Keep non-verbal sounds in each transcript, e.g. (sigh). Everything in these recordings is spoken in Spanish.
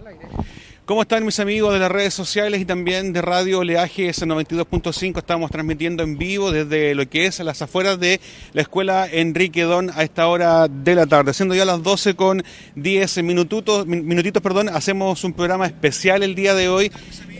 I like that. ¿Cómo están mis amigos de las redes sociales y también de Radio Oleaje 92.5? Estamos transmitiendo en vivo desde lo que es las afueras de la escuela Enrique Don a esta hora de la tarde. Siendo ya las 12 con 10 minutitos, minutitos, perdón, hacemos un programa especial el día de hoy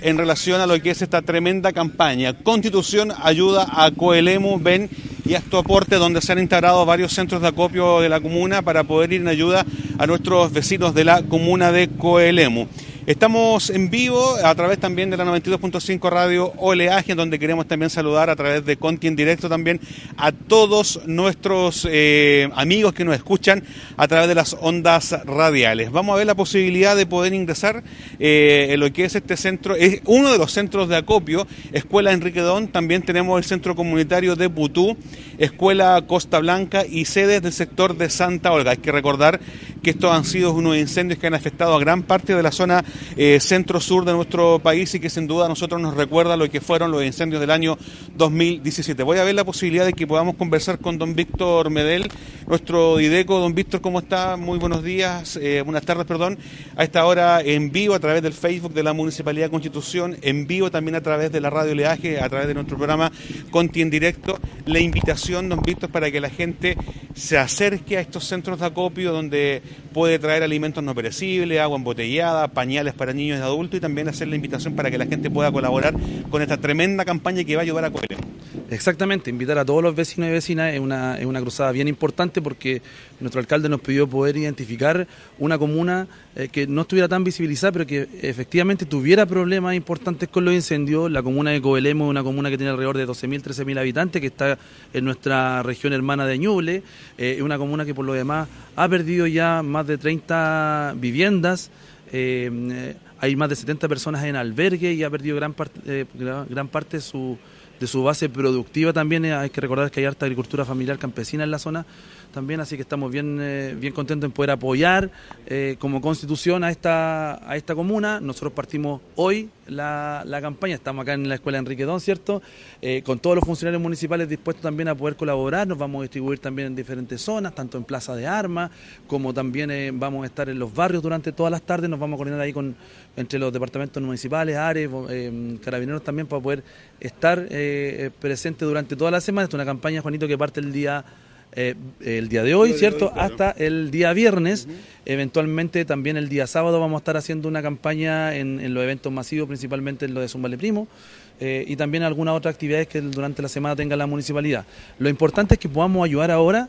en relación a lo que es esta tremenda campaña. Constitución ayuda a Coelemu, ven y a aporte donde se han integrado varios centros de acopio de la comuna para poder ir en ayuda a nuestros vecinos de la comuna de Coelemu. Estamos en vivo a través también de la 92.5 Radio Oleaje, donde queremos también saludar a través de Conti en directo también a todos nuestros eh, amigos que nos escuchan a través de las ondas radiales. Vamos a ver la posibilidad de poder ingresar eh, en lo que es este centro, es uno de los centros de acopio, Escuela Enrique Don, también tenemos el centro comunitario de Putú, Escuela Costa Blanca y sedes del sector de Santa Olga. Hay que recordar que estos han sido unos incendios que han afectado a gran parte de la zona eh, centro-sur de nuestro país y que sin duda a nosotros nos recuerda lo que fueron los incendios del año 2017. Voy a ver la posibilidad de que podamos conversar con don Víctor Medel, nuestro Dideco. Don Víctor, ¿cómo está? Muy buenos días, eh, buenas tardes, perdón. A esta hora en vivo a través del Facebook de la Municipalidad de Constitución, en vivo también a través de la radio Leaje, a través de nuestro programa Conti en directo. La invitación, don Víctor, para que la gente se acerque a estos centros de acopio donde puede traer alimentos no perecibles, agua embotellada, pañales para niños y adultos y también hacer la invitación para que la gente pueda colaborar con esta tremenda campaña que va a ayudar a Coelho. Exactamente, invitar a todos los vecinos y vecinas es una, es una cruzada bien importante porque nuestro alcalde nos pidió poder identificar una comuna eh, que no estuviera tan visibilizada, pero que efectivamente tuviera problemas importantes con los incendios. La comuna de Coelemo es una comuna que tiene alrededor de 12.000, 13.000 habitantes, que está en nuestra región hermana de Ñuble. Eh, es una comuna que por lo demás ha perdido ya más de 30 viviendas. Eh, hay más de 70 personas en albergue y ha perdido gran parte, gran parte de su de su base productiva también. Hay que recordar que hay harta agricultura familiar campesina en la zona también, así que estamos bien, eh, bien contentos en poder apoyar eh, como constitución a esta, a esta comuna. Nosotros partimos hoy la, campaña, estamos acá en la Escuela Enrique Don, ¿cierto? Eh, con todos los funcionarios municipales dispuestos también a poder colaborar, nos vamos a distribuir también en diferentes zonas, tanto en Plaza de Armas, como también vamos a estar en los barrios durante todas las tardes, nos vamos a coordinar ahí con entre los departamentos municipales, ARES, carabineros también, para poder estar presentes durante toda la semana. Esta es una campaña, Juanito, que parte el día eh, el día de hoy, ¿cierto? Hasta el día viernes. Eventualmente también el día sábado vamos a estar haciendo una campaña en, los eventos masivos, principalmente en lo de Zumbale Primo. Eh, y también algunas otras actividades que durante la semana tenga la municipalidad. Lo importante es que podamos ayudar ahora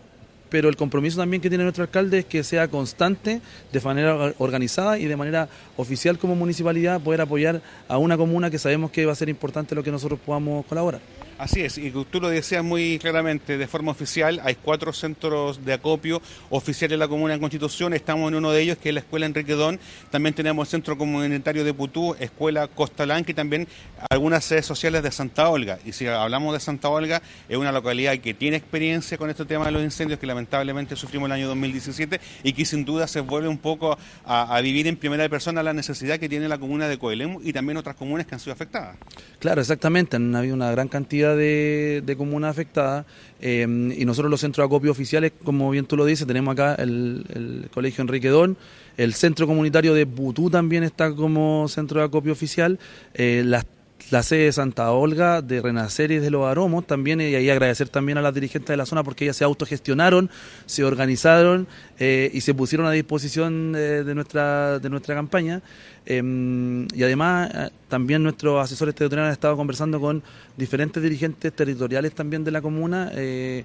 pero el compromiso también que tiene nuestro alcalde es que sea constante, de manera organizada y de manera oficial como municipalidad poder apoyar a una comuna que sabemos que va a ser importante lo que nosotros podamos colaborar. Así es, y tú lo decías muy claramente, de forma oficial, hay cuatro centros de acopio oficiales de la Comuna de Constitución, estamos en uno de ellos, que es la Escuela Enrique Don, también tenemos el Centro Comunitario de Putú, Escuela Costa Blanca y también algunas sedes sociales de Santa Olga. Y si hablamos de Santa Olga, es una localidad que tiene experiencia con este tema de los incendios que lamentablemente sufrimos el año 2017 y que sin duda se vuelve un poco a, vivir en primera persona la necesidad que tiene la comuna de Coelemu y también otras comunas que han sido afectadas. Claro, exactamente, han habido una gran cantidad de, de comunas afectadas eh, y nosotros los centros de acopio oficiales, como bien tú lo dices, tenemos acá el, Colegio Enrique Don, el Centro Comunitario de Butú también está como centro de acopio oficial, eh, las la sede de Santa Olga, de Renacer y de los Aromos también, y ahí agradecer también a las dirigentes de la zona porque ellas se autogestionaron, se organizaron eh, y se pusieron a disposición de, nuestra, de nuestra campaña. Em, y además eh, también nuestros asesores territoriales han estado conversando con diferentes dirigentes territoriales también de la comuna. Eh,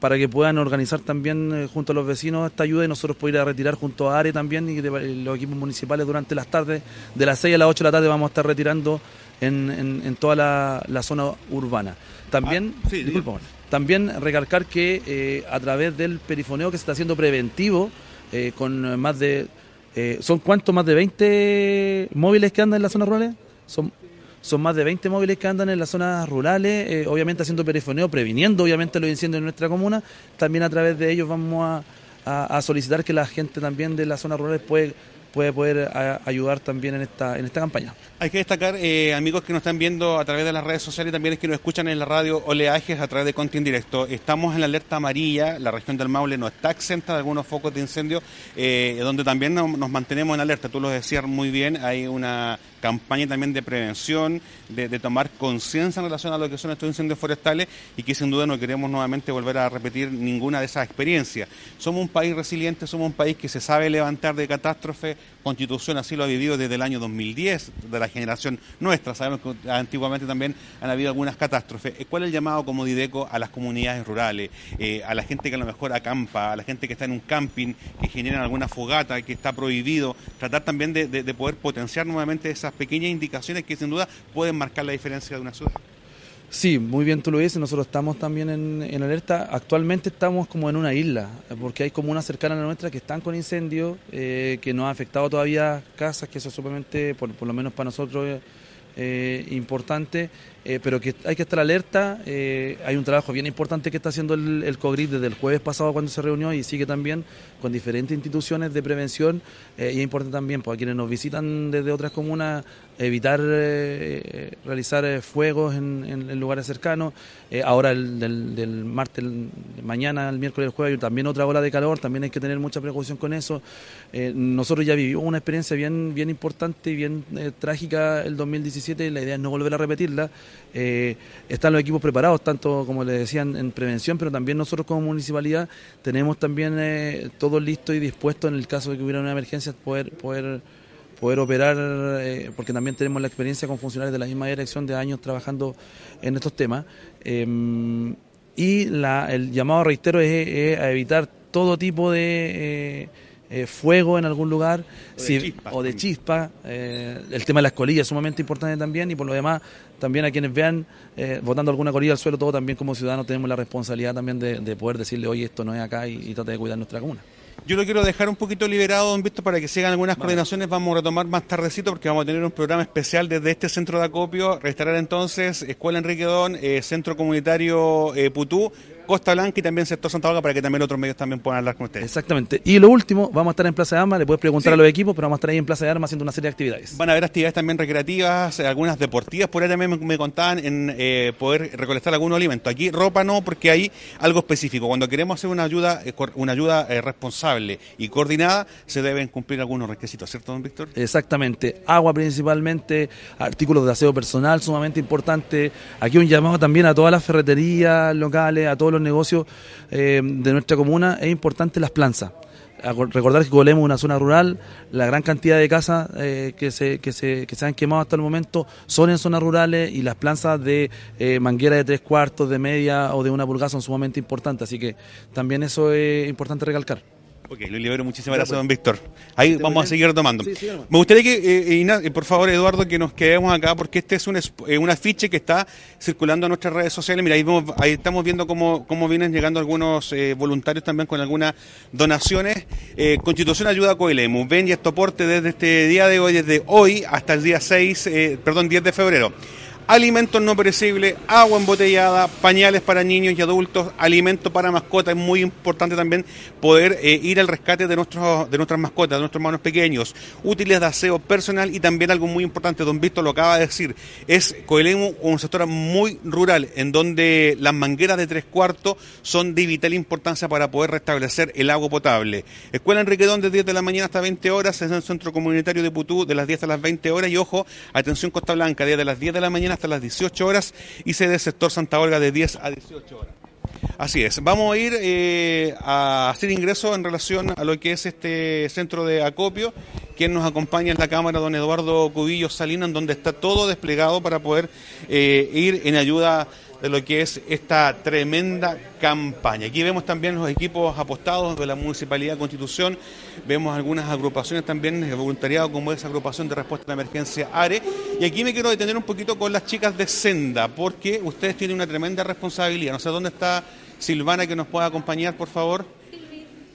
para que puedan organizar también junto a los vecinos esta ayuda y nosotros poder ir a retirar junto a ARE también y los equipos municipales durante las tardes, de las 6 a las 8 de la tarde vamos a estar retirando en, en, toda la, zona urbana. También, ah, también recalcar que eh, a través del perifoneo que se está haciendo preventivo, eh, con más de... Eh, ¿Son cuántos? ¿Más de 20 móviles que andan en las zonas rurales? Son, son más de 20 móviles que andan en las zonas rurales, obviamente haciendo perifoneo, previniendo obviamente los incendios en nuestra comuna. También a través de ellos vamos a, a, solicitar que la gente también de las zonas rurales puede puede poder ayudar también en esta, en esta campaña. Hay que destacar, eh, amigos que nos están viendo a través de las redes sociales y también es que nos escuchan en la radio Oleajes a través de Conti en Directo. Estamos en la alerta amarilla, la región del Maule no está exenta de algunos focos de incendio, eh, donde también nos, mantenemos en alerta. Tú lo decías muy bien, hay una campaña también de prevención, de, tomar conciencia en relación a lo que son estos incendios forestales y que sin duda no queremos nuevamente volver a repetir ninguna de esas experiencias. Somos un país resiliente, somos un país que se sabe levantar de catástrofe, Constitución así lo ha vivido desde el año 2010, de la generación nuestra. Sabemos que antiguamente también han habido algunas catástrofes. ¿Cuál es el llamado como Dideco a las comunidades rurales, eh, a la gente que a lo mejor acampa, a la gente que está en un camping, que generan alguna fogata, que está prohibido? Tratar también de, de poder potenciar nuevamente esas pequeñas indicaciones que sin duda pueden marcar la diferencia de una ciudad. Sí, muy bien tú lo dices, nosotros estamos también en, alerta. Actualmente estamos como en una isla, porque hay comunas cercanas a la nuestra que están con incendios, eh, que no ha afectado todavía casas, que eso es sumamente, por, lo menos para nosotros, eh, importante, eh, pero que hay que estar alerta. Eh, hay un trabajo bien importante que está haciendo el, el COGRIP desde el jueves pasado cuando se reunió y sigue también con diferentes instituciones de prevención. y es importante también para quienes nos visitan desde otras comunas evitar realizar fuegos en, lugares cercanos. ahora el, del, martes, mañana, el miércoles, el jueves, también otra ola de calor, también hay que tener mucha precaución con eso. nosotros ya vivimos una experiencia bien, bien importante y bien trágica el 2017 la idea es no volver a repetirla. Eh, están los equipos preparados, tanto como les decían en prevención, pero también nosotros como municipalidad tenemos también eh, todo listo y dispuesto en el caso de que hubiera una emergencia poder poder poder operar, eh, porque también tenemos la experiencia con funcionarios de la misma dirección de años trabajando en estos temas. Em, y la, el llamado, reitero, es, a evitar todo tipo de eh, fuego en algún lugar o de chispa. Eh, el tema de las colillas es sumamente importante también y por lo demás también a quienes vean eh, botando alguna colilla al suelo, todo también como ciudadanos tenemos la responsabilidad también de, poder decirle, oye, esto no es acá y, y trata de cuidar nuestra comuna. Yo lo quiero dejar un poquito liberado, don Víctor, para que sigan algunas coordinaciones. Vamos a retomar más tardecito porque vamos a tener un programa especial desde este centro de acopio. Restaurar entonces Escuela Enrique Don, eh, Centro Comunitario eh, Putú, Costa Blanca y también sector Santa Olga para que también otros medios también puedan hablar con ustedes. Exactamente. Y lo último, vamos a estar en Plaza de Armas, le puedes preguntar a los equipos, pero vamos a estar ahí en Plaza de Armas haciendo una serie de actividades. Van a haber actividades también recreativas, algunas deportivas, por ahí también me, contaban en eh, poder recolectar algunos alimentos. Aquí ropa no, porque hay algo específico. Cuando queremos hacer una ayuda, eh, una ayuda eh, responsable y coordinada, se deben cumplir algunos requisitos, ¿cierto, don Víctor? Exactamente. Agua principalmente, artículos de aseo personal sumamente importante. Aquí un llamado también a todas las ferreterías locales, a todos los negocios eh, de nuestra comuna, es importante las planzas. Recordar que Colemo es una zona rural, la gran cantidad de casas eh, que, se, que, se, que se han quemado hasta el momento son en zonas rurales y las planzas de eh, manguera de tres cuartos, de media o de una pulgada son sumamente importantes, así que también eso es importante recalcar. Ok, lo libero. Muchísimas gracias, don Víctor. Ahí vamos a seguir tomando. Me gustaría que, eh, eh, por favor, Eduardo, que nos quedemos acá, porque este es un, eh, un afiche que está circulando en nuestras redes sociales. Mira, ahí, ahí estamos viendo cómo, cómo vienen llegando algunos voluntarios también con algunas donaciones. Constitución Ayuda a Coelemu. Ven y estoporte desde este día de hoy, desde hoy hasta el día 6, perdón, 10 de febrero alimentos no perecibles, agua embotellada, pañales para niños y adultos, alimento para mascotas. Es muy importante también poder eh, ir al rescate de, nuestros, de nuestras mascotas, de nuestros hermanos pequeños, útiles de aseo personal y también algo muy importante, don Víctor lo acaba de decir, es Coelemu un sector muy rural en donde las mangueras de tres cuartos son de vital importancia para poder restablecer el agua potable. Escuela Enriquedón de 10 de la mañana hasta 20 horas, es el centro comunitario de Putú de las 10 a las 20 horas y ojo, atención Costa Blanca, de las 10 de la mañana hasta las 18 horas y sede sector Santa Olga de 10 a 18 horas. Así es, vamos a ir eh, a hacer ingreso en relación a lo que es este centro de acopio. Quien nos acompaña en la cámara, don Eduardo Cubillo Salinas, donde está todo desplegado para poder eh, ir en ayuda de lo que es esta tremenda campaña. Aquí vemos también los equipos apostados de la Municipalidad de Constitución, vemos algunas agrupaciones también de voluntariado como esa agrupación de respuesta a la emergencia ARE. Y aquí me quiero detener un poquito con las chicas de Senda, porque ustedes tienen una tremenda responsabilidad. No sé dónde está Silvana que nos pueda acompañar, por favor.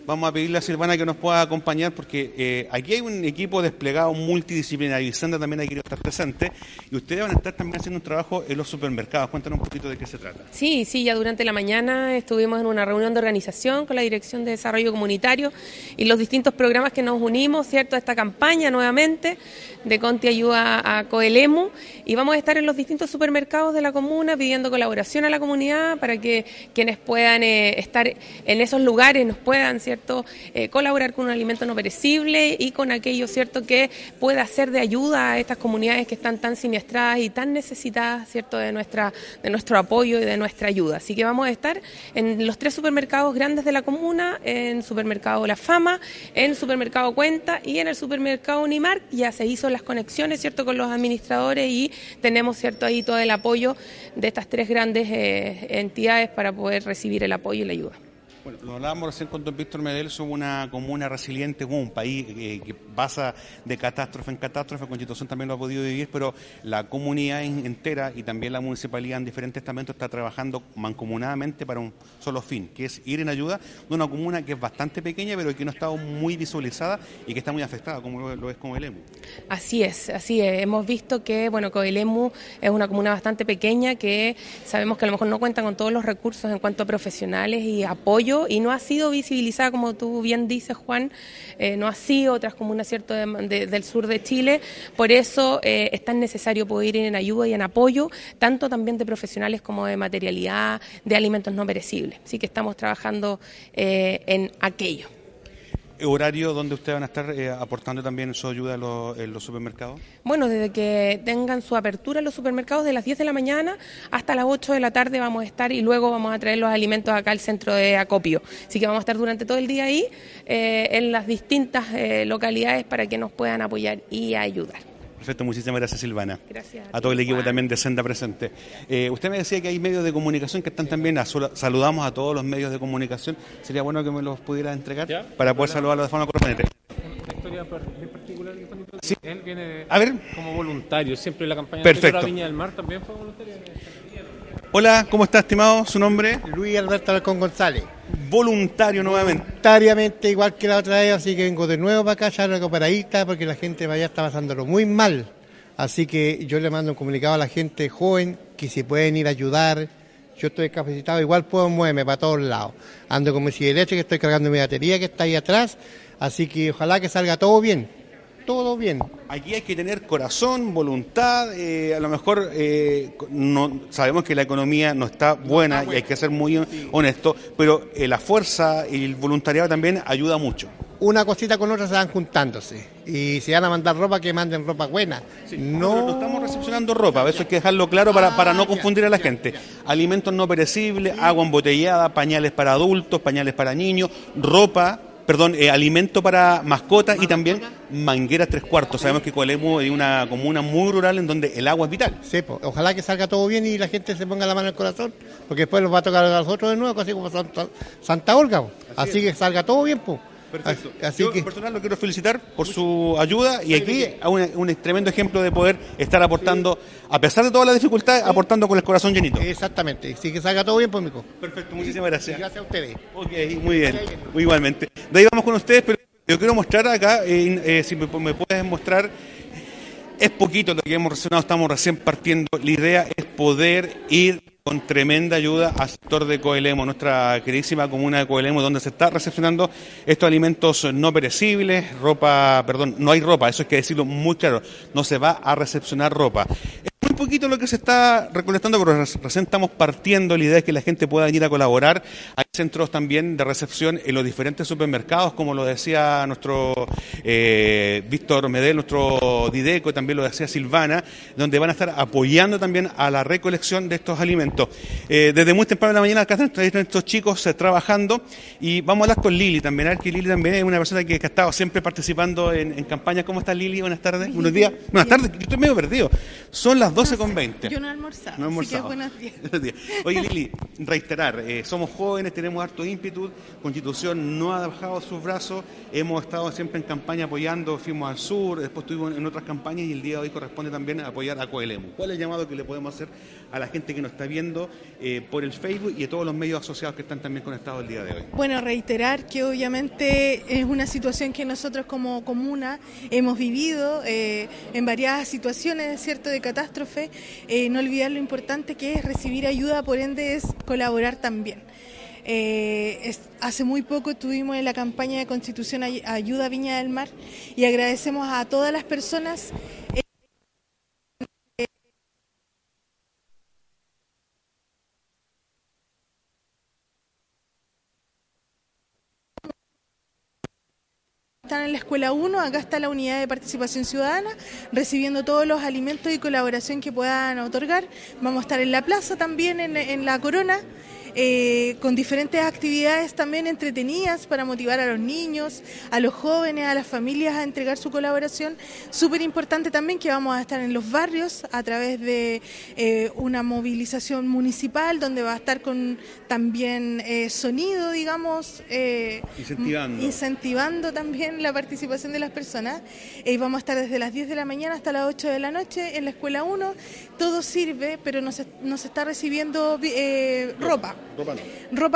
Vamos a pedirle a Silvana que nos pueda acompañar porque eh, aquí hay un equipo desplegado multidisciplinario y Sandra también ha querido estar presente y ustedes van a estar también haciendo un trabajo en los supermercados. Cuéntanos un poquito de qué se trata. Sí, sí, ya durante la mañana estuvimos en una reunión de organización con la Dirección de Desarrollo Comunitario y los distintos programas que nos unimos, ¿cierto?, a esta campaña nuevamente de Conti Ayuda a Coelemu y vamos a estar en los distintos supermercados de la comuna pidiendo colaboración a la comunidad para que quienes puedan eh, estar en esos lugares nos puedan, ¿cierto?, eh, colaborar con un alimento no perecible y con aquello, ¿cierto?, que pueda ser de ayuda a estas comunidades que están tan siniestradas y tan necesitadas, ¿cierto?, de, nuestra, de nuestro apoyo y de nuestra ayuda. Así que vamos a estar en los tres supermercados grandes de la comuna, en Supermercado La Fama, en Supermercado Cuenta y en el Supermercado Unimar. Ya se hizo las conexiones, ¿cierto?, con los administradores y tenemos, ¿cierto?, ahí todo el apoyo de estas tres grandes eh, entidades para poder recibir el apoyo y la ayuda. Bueno, lo hablábamos recién con don Víctor Medel, somos una comuna resiliente, un país eh, que pasa de catástrofe en catástrofe, Constitución también lo ha podido vivir, pero la comunidad entera y también la municipalidad en diferentes estamentos está trabajando mancomunadamente para un solo fin, que es ir en ayuda de una comuna que es bastante pequeña, pero que no ha estado muy visualizada y que está muy afectada, como lo, es Coelemu. Así es, así es. Hemos visto que, bueno, Coelemu es una comuna bastante pequeña que sabemos que a lo mejor no cuenta con todos los recursos en cuanto a profesionales y apoyo y no ha sido visibilizada, como tú bien dices, Juan, eh, no ha sido otras comunas cierto del sur de Chile. Por eso eh, es tan necesario poder ir en ayuda y en apoyo, tanto también de profesionales como de materialidad, de alimentos no perecibles. Así que estamos trabajando eh, en aquello horario donde ustedes van a estar eh, aportando también su ayuda en los, supermercados? Bueno, desde que tengan su apertura en los supermercados de las 10 de la mañana hasta las 8 de la tarde vamos a estar y luego vamos a traer los alimentos acá al centro de acopio. Así que vamos a estar durante todo el día ahí eh, en las distintas eh, localidades para que nos puedan apoyar y ayudar. Perfecto, muchísimas gracias Silvana. Gracias. A, todo el equipo también de Senda presente. Eh, usted me decía que hay medios de comunicación que están también, saludamos a todos los medios de comunicación. Sería bueno que me los pudiera entregar para poder saludarlos de forma correspondiente. Una historia particular sí. Él viene a ver. como voluntario, siempre en la campaña Perfecto. de Viña del Mar también fue voluntario. Hola, ¿cómo está estimado? ¿Su nombre? Luis Alberto Alcón González voluntario nuevamente. Voluntariamente, igual que la otra vez, así que vengo de nuevo para acá, ya recuperadita, porque la gente allá está pasándolo muy mal. Así que yo le mando un comunicado a la gente joven que si pueden ir a ayudar. Yo estoy capacitado, igual puedo moverme para todos lados. Ando con mi silla que estoy cargando mi batería que está ahí atrás. Así que ojalá que salga todo bien todo bien. Aquí hay que tener corazón, voluntad, eh, a lo mejor eh, no sabemos que la economía no está buena y hay que ser muy honesto, pero eh, la fuerza y el voluntariado también ayuda mucho. Una cosita con otra se van juntándose y si van a mandar ropa que manden ropa buena. no... estamos recepcionando ropa, eso hay que dejarlo claro para, para no confundir a la gente. Alimentos no perecibles, agua embotellada, pañales para adultos, pañales para niños, ropa perdón, eh, alimento para mascotas y también mangueras tres cuartos. Sabemos que Coelemu es una comuna muy rural en donde el agua es vital. Sí, pues, ojalá que salga todo bien y la gente se ponga la mano en el corazón, porque después nos va a tocar a nosotros de nuevo, así como Santa, Olga. Así, que salga todo bien, pues. Perfecto. Así Yo, que... personal, lo quiero felicitar por su ayuda y aquí un, un tremendo ejemplo de poder estar aportando, a pesar de todas las dificultades, aportando con el corazón llenito. Exactamente. Así que salga todo bien, pues, mico. Perfecto, muchísimas gracias. gracias a ustedes. Ok, muy bien. Igualmente. De ahí vamos con ustedes, pero yo quiero mostrar acá, eh, eh, si me, me puedes mostrar es poquito lo que hemos reaccionado, estamos recién partiendo. La idea es poder ir con tremenda ayuda al sector de Coelemo, nuestra queridísima comuna de Coelemo, donde se está recepcionando estos alimentos no perecibles, ropa, perdón, no hay ropa, eso hay que decirlo muy claro, no se va a recepcionar ropa muy poquito lo que se está recolectando, pero recién estamos partiendo. La idea es que la gente pueda venir a colaborar. Hay centros también de recepción en los diferentes supermercados, como lo decía nuestro eh, Víctor Medel, nuestro Dideco, y también lo decía Silvana, donde van a estar apoyando también a la recolección de estos alimentos. Eh, desde muy temprano en la mañana acá están estos chicos eh, trabajando y vamos a hablar con Lili también, a ver que Lili también es una persona que, ha estado siempre participando en, en campañas. ¿Cómo está Lili? Buenas tardes. Buenos días. Buenas tardes. Yo estoy medio perdido. Son las 12 con 20. Yo no he almorzado. No he almorzado. (laughs) buenos días. Oye, Lili, reiterar, eh, somos jóvenes, tenemos harto ímpetu, Constitución no ha bajado sus brazos, hemos estado siempre en campaña apoyando, fuimos al sur, después estuvimos en otras campañas y el día de hoy corresponde también apoyar a Coelemu. ¿Cuál es el llamado que le podemos hacer a la gente que nos está viendo eh, por el Facebook y a todos los medios asociados que están también conectados el día de hoy? Bueno, reiterar que obviamente es una situación que nosotros como comuna hemos vivido eh, en varias situaciones, ¿cierto?, de catástrofe. Eh, no olvidar lo importante que es recibir ayuda, por ende es colaborar también. Hace muy poco estuvimos en la campaña de Constitución Ay- Ayuda Viña del Mar y agradecemos a todas las personas Están en la escuela 1, acá está la unidad de participación ciudadana, recibiendo todos los alimentos y colaboración que puedan otorgar. Vamos a estar en la plaza también, en, en la corona, eh, con diferentes actividades también entretenidas para motivar a los niños, a los jóvenes, a las familias a entregar su colaboración. Súper importante también que vamos a estar en los barrios a través de eh, una movilización municipal donde va a estar con también eh, sonido, digamos. eh, Incentivando. incentivando también la participación de las personas. Eh, vamos a estar desde las 10 de la mañana hasta las 8 de la noche en la escuela 1. Todo sirve, pero nos, nos está recibiendo ropa. Ropa no.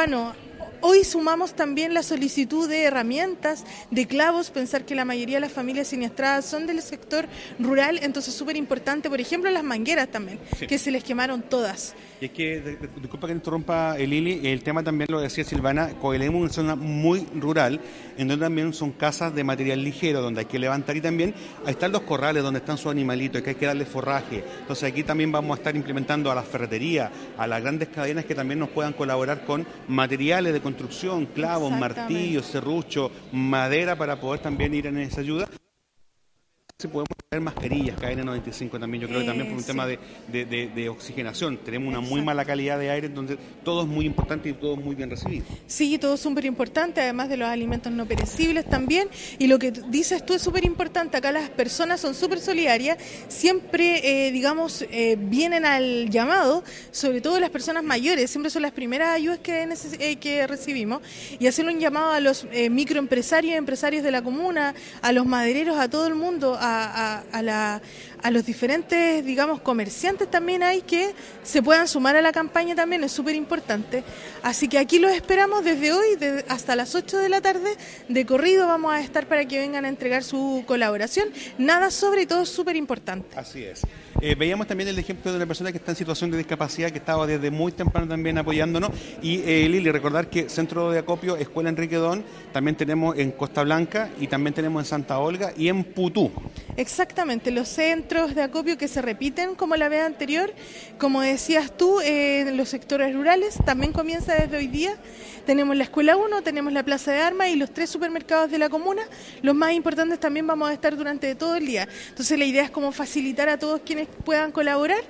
No. Hoy sumamos también la solicitud de herramientas, de clavos, pensar que la mayoría de las familias siniestradas son del sector rural, entonces súper importante, por ejemplo, las mangueras también, Sí. que se les quemaron todas. Y es que, disculpa que interrumpa eh, Lili, el tema también lo decía Silvana, Coelemu es una zona muy rural, en donde también son casas de material ligero, donde hay que levantar y también ahí están los corrales donde están sus animalitos, que hay que darle forraje. Entonces aquí también vamos a estar implementando a las ferreterías, a las grandes cadenas que también nos puedan colaborar con materiales de construcción, clavos, martillos, serrucho, madera para poder también ir en esa ayuda. Si podemos traer mascarillas, KN95 también, yo creo que también por un tema de, de- de- de oxigenación. Tenemos una muy mala calidad de aire, entonces todo es muy importante y todo es muy bien recibido. Sí, todo es súper importante, además de los alimentos no perecibles también. Y lo que dices tú es súper importante. Acá las personas son súper solidarias, siempre, eh, digamos, eh, vienen al llamado, sobre todo las personas mayores, siempre son las primeras ayudas que, eh, que recibimos. Y hacerle un llamado a los microempresarios, empresarios de la comuna, a los madereros, a todo el mundo, a, a- a la- a los diferentes, digamos, comerciantes también hay que se puedan sumar a la campaña también, es súper importante. Así que aquí los esperamos desde hoy de- hasta las 8 de la tarde. De corrido vamos a estar para que vengan a entregar su colaboración. Nada sobre y todo súper importante. Así es. Eh, veíamos también el ejemplo de una persona que está en situación de discapacidad, que estaba desde muy temprano también apoyándonos. Y eh, Lili, recordar que Centro de Acopio, Escuela Enrique Don, también tenemos en Costa Blanca y también tenemos en Santa Olga y en Putú. Exactamente, los centros de acopio que se repiten como la vez anterior, como decías tú, eh, en los sectores rurales también comienza desde hoy día. Tenemos la Escuela 1, tenemos la Plaza de Armas y los tres supermercados de la comuna. Los más importantes también vamos a estar durante todo el día. Entonces la idea es como facilitar a todos quienes puedan colaborar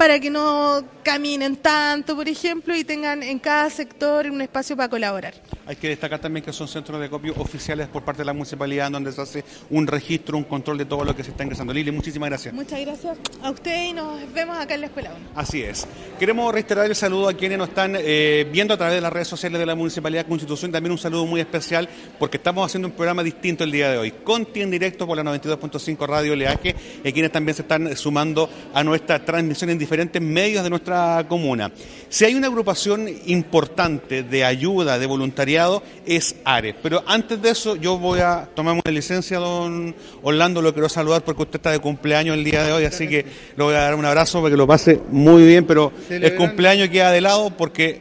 para que no caminen tanto, por ejemplo, y tengan en cada sector un espacio para colaborar. Hay que destacar también que son centros de acopio oficiales por parte de la municipalidad, donde se hace un registro, un control de todo lo que se está ingresando. Lili, muchísimas gracias. Muchas gracias a ustedes y nos vemos acá en la Escuela 1. Así es. Queremos reiterar el saludo a quienes nos están eh, viendo a través de las redes sociales de la Municipalidad Constitución. También un saludo muy especial porque estamos haciendo un programa distinto el día de hoy. Conti en directo por la 92.5 Radio Leaje y quienes también se están sumando a nuestra transmisión en diferentes medios de nuestra comuna. Si hay una agrupación importante de ayuda, de voluntariado, es ARE. Pero antes de eso, yo voy a tomarme una licencia, don Orlando, lo quiero saludar porque usted está de cumpleaños el día de hoy, así que le voy a dar un abrazo para que lo pase muy bien, pero el cumpleaños queda de lado porque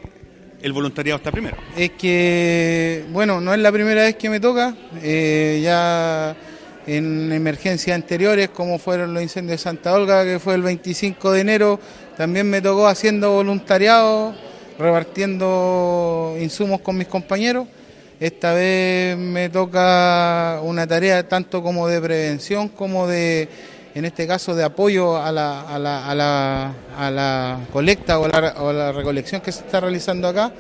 el voluntariado está primero. Es que, bueno, no es la primera vez que me toca, eh, ya en emergencias anteriores, como fueron los incendios de Santa Olga, que fue el 25 de enero, también me tocó haciendo voluntariado, repartiendo insumos con mis compañeros. Esta vez me toca una tarea tanto como de prevención como de, en este caso, de apoyo a la, a la, a la, colecta o la, la recolección que se está realizando acá.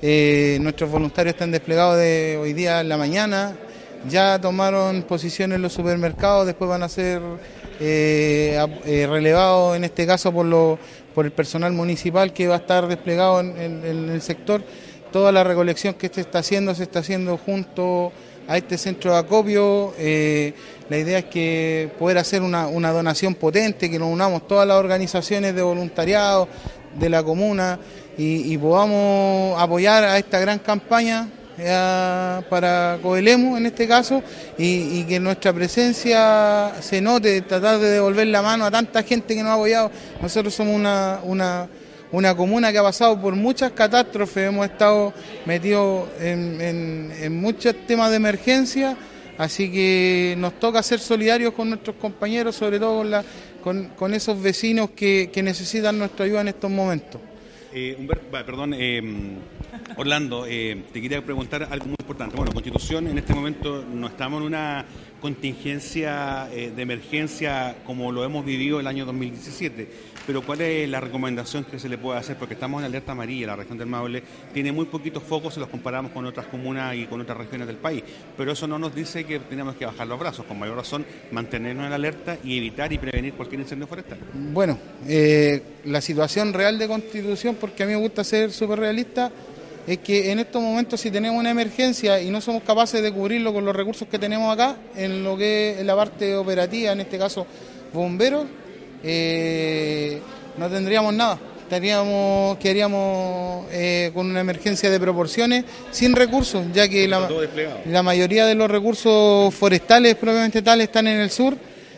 Eh, nuestros voluntarios están desplegados de hoy día en la mañana, ya tomaron posición en los supermercados, después van a ser eh, eh, relevados en este caso por, lo, por el personal municipal que va a estar desplegado en, el sector toda la recolección que se está haciendo se está haciendo junto a este centro de acopio. Eh, la idea es que poder hacer una, una, donación potente, que nos unamos todas las organizaciones de voluntariado de la comuna y, y podamos apoyar a esta gran campaña para Coelemu en este caso y, que nuestra presencia se note, tratar de devolver la mano a tanta gente que nos ha apoyado. Nosotros somos una, una, una comuna que ha pasado por muchas catástrofes, hemos estado metidos en, en, en muchos temas de emergencia, así que nos toca ser solidarios con nuestros compañeros, sobre todo con, la, con, con esos vecinos que, que necesitan nuestra ayuda en estos momentos. Eh, Humberto, perdón, eh, Orlando, eh, te quería preguntar algo muy importante. Bueno, Constitución en este momento no estamos en una contingencia eh, de emergencia como lo hemos vivido el año 2017, pero ¿cuál es la recomendación que se le puede hacer? Porque estamos en alerta amarilla, la región del Maule tiene muy poquitos focos si los comparamos con otras comunas y con otras regiones del país, pero eso no nos dice que tenemos que bajar los brazos, con mayor razón mantenernos en alerta y evitar y prevenir cualquier incendio forestal. Bueno, eh, la situación real de Constitución, porque a mí me gusta ser súper realista, es que en estos momentos si tenemos una emergencia y no somos capaces de cubrirlo con los recursos que tenemos acá, en lo que es la parte operativa, en este caso bomberos, eh, no tendríamos nada. Estaríamos, quedaríamos eh, con una emergencia de proporciones sin recursos, ya que la, la mayoría de los recursos forestales propiamente tal están en el sur.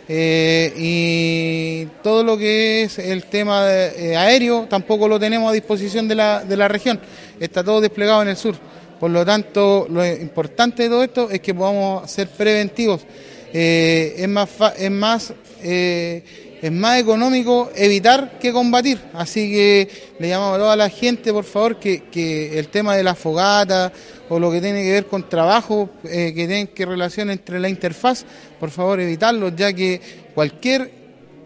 Eh, y todo lo que es el tema eh, aéreo tampoco lo tenemos a disposición de la, de la región, está todo desplegado en el sur. Por lo tanto, lo importante de todo esto es que podamos ser preventivos. Eh, es más, es más, es más económico evitar que combatir. Así que le llamamos a la gente, por favor, que, que el tema de la fogata o lo que tiene que ver con trabajo eh, que tiene que relación entre la interfaz, por favor evitarlo, ya que cualquier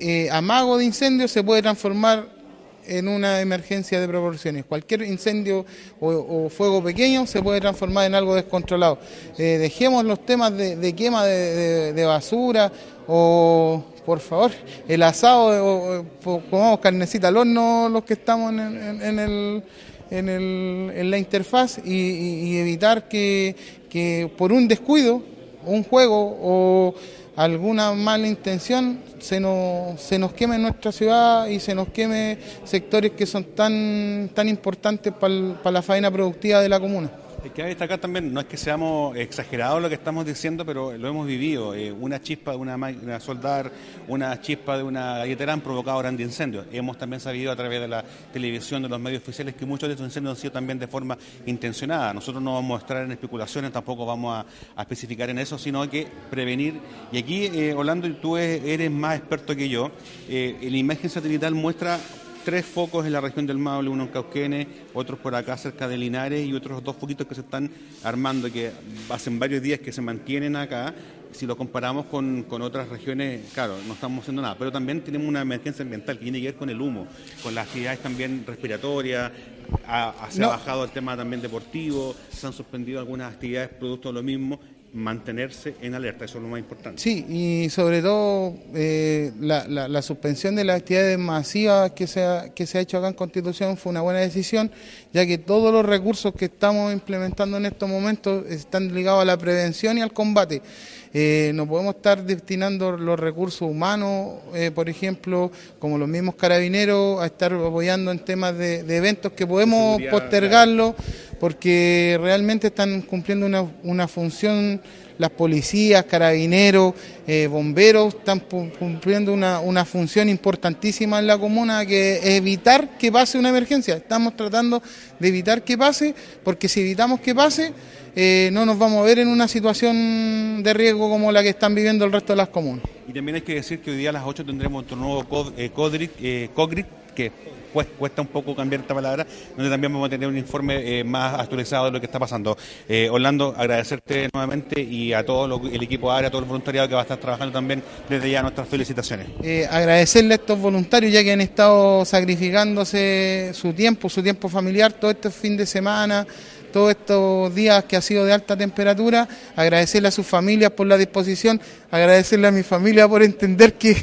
eh, amago de incendio se puede transformar en una emergencia de proporciones. Cualquier incendio o, fuego pequeño se puede transformar en algo descontrolado. Eh, dejemos los temas de, quema de, basura o, por favor, el asado, o, comamos carnecita al horno los que estamos en, el en, el, en, la interfaz y, evitar que, que, por un descuido, un juego o alguna mala intención se nos, se nos queme nuestra ciudad y se nos queme sectores que son tan, tan importantes para pa la faena productiva de la comuna. Hay que destacar también, no es que seamos exagerados lo que estamos diciendo, pero lo hemos vivido. Eh, una chispa de una máquina soldar, una chispa de una galletera han provocado grandes incendios. Hemos también sabido a través de la televisión, de los medios oficiales, que muchos de estos incendios han sido también de forma intencionada. Nosotros no vamos a entrar en especulaciones, tampoco vamos a, especificar en eso, sino que prevenir. Y aquí, eh, Orlando, tú eres más experto que yo. Eh, la imagen satelital muestra tres focos en la región del Maule, uno en Cauquenes, otros por acá cerca de Linares y otros dos foquitos que se están armando, que hacen varios días que se mantienen acá. Si lo comparamos con, con otras regiones, claro, no estamos haciendo nada, pero también tenemos una emergencia ambiental que tiene que ver con el humo, con las actividades también respiratorias, ha, se no. ha bajado el tema también deportivo, se han suspendido algunas actividades producto de lo mismo mantenerse en alerta, eso es lo más importante. Sí, y sobre todo eh, la, la, la, suspensión de las actividades masivas que se, ha, que se ha hecho acá en Constitución fue una buena decisión, ya que todos los recursos que estamos implementando en estos momentos están ligados a la prevención y al combate. Eh, no podemos estar destinando los recursos humanos, eh, por ejemplo, como los mismos carabineros, a estar apoyando en temas de, de eventos que podemos postergarlo, porque realmente están cumpliendo una, una función las policías, carabineros, eh, bomberos están cumpliendo una, una, función importantísima en la comuna que es evitar que pase una emergencia. Estamos tratando de evitar que pase, porque si evitamos que pase, eh, no nos vamos a ver en una situación de riesgo como la que están viviendo el resto de las comunas. Y también hay que decir que hoy día a las 8 tendremos otro nuevo CODRIT, eh, COGRIT, que cuesta un poco cambiar esta palabra, donde también vamos a tener un informe eh, más actualizado de lo que está pasando. Eh, Orlando, agradecerte nuevamente y a todo lo, el equipo ARA, a todo el voluntariado que va a estar trabajando también desde ya nuestras felicitaciones. Eh, agradecerle a estos voluntarios ya que han estado sacrificándose su tiempo, su tiempo familiar todo este fin de semana todos estos días que ha sido de alta temperatura, agradecerle a sus familias por la disposición, agradecerle a mi familia por entender que,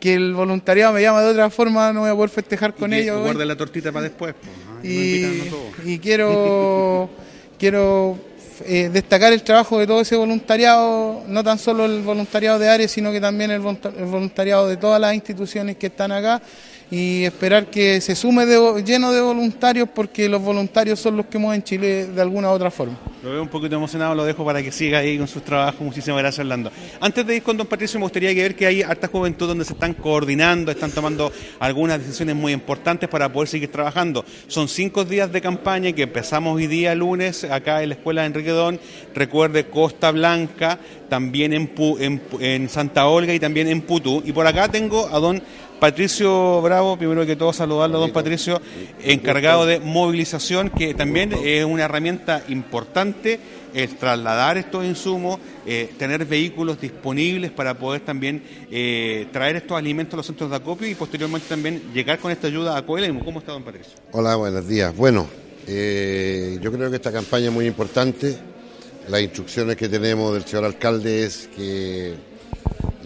que el voluntariado me llama de otra forma, no voy a poder festejar con Y ellos. Guarda la tortita para después. pues, ¿ah? No y, quiero quiero eh, destacar el trabajo de todo ese voluntariado, no tan solo el voluntariado de Ares, sino que también el voluntariado de todas las instituciones que están acá y esperar que se sume de lleno de voluntarios porque los voluntarios son los que mueven Chile de alguna u otra forma. Lo veo un poquito emocionado, lo dejo para que siga ahí con sus trabajos. Muchísimas gracias, Orlando. Antes de ir con don Patricio, me gustaría que ver que hay harta juventud donde se están coordinando, están tomando algunas decisiones muy importantes para poder seguir trabajando. Son cinco días de campaña que empezamos hoy día lunes acá en la Escuela de Enrique Don. Recuerde Costa Blanca, también en, Pu- en, en Santa Olga y también en Putú. Y por acá tengo a don Patricio Bravo, primero que todo saludarlo, don Patricio, encargado de movilización, que también es una herramienta importante el trasladar estos insumos, eh, tener vehículos disponibles para poder también eh, traer estos alimentos a los centros de acopio y posteriormente también llegar con esta ayuda a Coelemu. ¿Cómo está, don Patricio? Hola, buenos días. Bueno, eh, yo creo que esta campaña es muy importante. Las instrucciones que tenemos del señor alcalde es que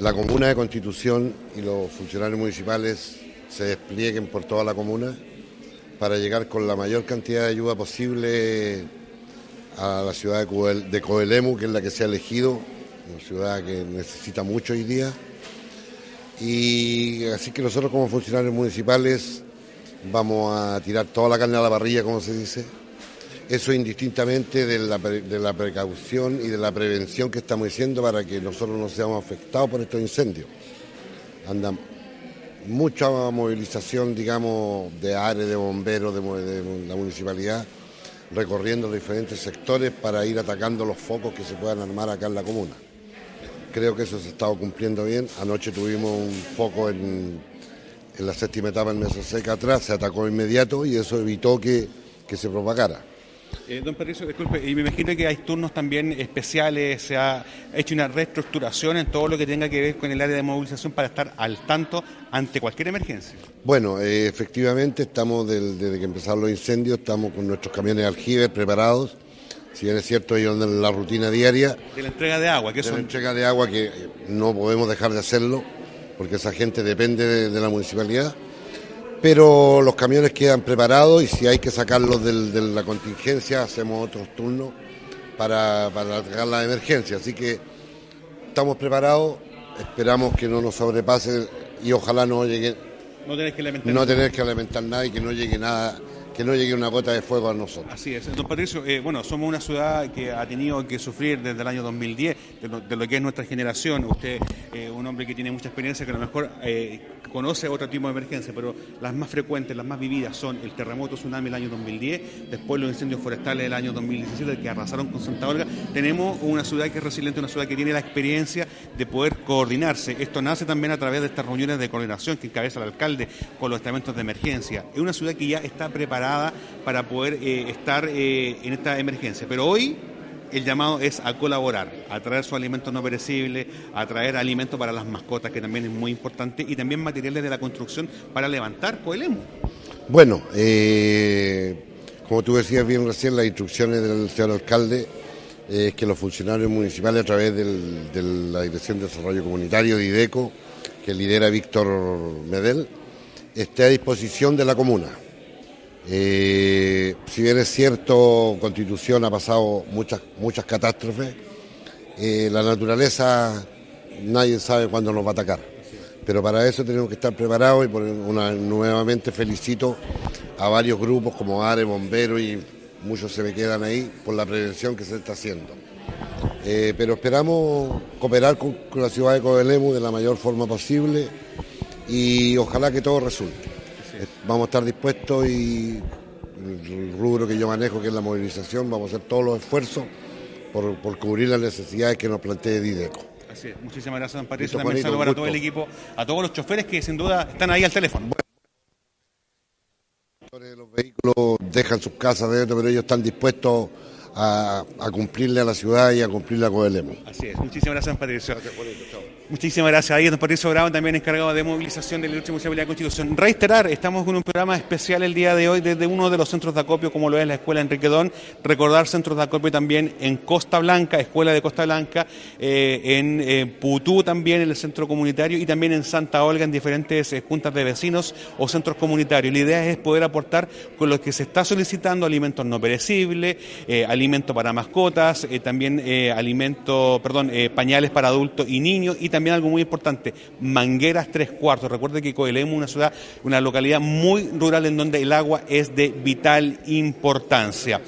la comuna de Constitución y los funcionarios municipales se desplieguen por toda la comuna para llegar con la mayor cantidad de ayuda posible a la ciudad de, Coel- de Coelemu, que es la que se ha elegido, una ciudad que necesita mucho hoy día. Y así que nosotros como funcionarios municipales vamos a tirar toda la carne a la parrilla, como se dice. Eso indistintamente de la, de la precaución y de la prevención que estamos haciendo para que nosotros no seamos afectados por estos incendios. Anda mucha movilización, digamos, de áreas, de bomberos, de la municipalidad, recorriendo los diferentes sectores para ir atacando los focos que se puedan armar acá en la comuna. Creo que eso se ha estado cumpliendo bien. Anoche tuvimos un foco en, en la séptima etapa en Mesa Seca atrás, se atacó inmediato y eso evitó que, que se propagara. Eh, don Patricio, disculpe, y me imagino que hay turnos también especiales, se ha hecho una reestructuración en todo lo que tenga que ver con el área de movilización para estar al tanto ante cualquier emergencia. Bueno, eh, efectivamente estamos del- desde que empezaron los incendios, estamos con nuestros camiones de aljibe preparados. Si bien es cierto, ellos andan en la rutina diaria, De la entrega de agua, que de eso la entrega de agua que no podemos dejar de hacerlo, porque esa gente depende de, de la municipalidad. Pero los camiones quedan preparados y si hay que sacarlos del- de la contingencia, hacemos otros turnos para, para atacar la emergencia. Así que estamos preparados, esperamos que no nos sobrepase y ojalá no llegue, no tenés que lamentar. no tener que lamentar nada y que no llegue nada, que no llegue una gota de fuego a nosotros. Así es. Don Patricio, eh, bueno, somos una ciudad que ha tenido que sufrir desde el año 2010, de lo, que es nuestra generación. Usted, eh, un hombre que tiene mucha experiencia, que a lo mejor eh, conoce otro tipo de emergencia, pero las más frecuentes, las más vividas son el terremoto tsunami del año 2010, después los incendios forestales del año 2017 que arrasaron con Santa Olga. Tenemos una ciudad que es resiliente, una ciudad que tiene la experiencia de poder coordinarse. Esto nace también a través de estas reuniones de coordinación que encabeza el alcalde con los estamentos de emergencia. Es una ciudad que ya está preparada para poder eh, estar eh, en esta emergencia. Pero hoy el llamado es a colaborar, a traer sus alimentos no perecibles, a traer alimentos para las mascotas, que también es muy importante, y también materiales de la construcción para levantar Coelemu. Bueno, eh, como tú decías bien recién, las instrucciones del señor alcalde es que los funcionarios municipales a través de la Dirección de Desarrollo Comunitario de IDECO, que lidera Víctor Medel, esté a disposición de la comuna. Eh, si bien es cierto, Constitución ha pasado muchas, muchas catástrofes, eh, la naturaleza nadie sabe cuándo nos va a atacar. Pero para eso tenemos que estar preparados y por una, nuevamente felicito a varios grupos como ARE, Bomberos y muchos se me quedan ahí por la prevención que se está haciendo. Eh, pero esperamos cooperar con, la ciudad de Coelemu de la mayor forma posible y ojalá que todo resulte. Vamos a estar dispuestos y el rubro que yo manejo, que es la movilización, vamos a hacer todos los esfuerzos por, por cubrir las necesidades que nos plantea Dideco. Así es. Muchísimas gracias, don Patricio. También Juanito, saludo para todo el equipo, a todos los choferes que sin duda están ahí al teléfono. Los vehículos dejan sus casas pero ellos están dispuestos a, a cumplirle a la ciudad y a cumplirle a Coelemu. Así es. Muchísimas gracias, don Patricio. Muchísimas gracias. Ahí don Patricio Bravo, también encargado de movilización de la lucha municipal de la Constitución. Reiterar, estamos con un programa especial el día de hoy desde uno de los centros de acopio, como lo es la Escuela Enrique Don. Recordar centros de acopio también en Costa Blanca, Escuela de Costa Blanca, eh, en eh, Putú también, en el centro comunitario, y también en Santa Olga, en diferentes eh, juntas de vecinos o centros comunitarios. La idea es poder aportar con lo que se está solicitando alimentos no perecibles, alimento para mascotas, también alimento, perdón, pañales para adultos y niños, y también algo muy importante, mangueras tres cuartos. Recuerde que Coelemu es una ciudad, una localidad muy rural en donde el agua es de vital importancia.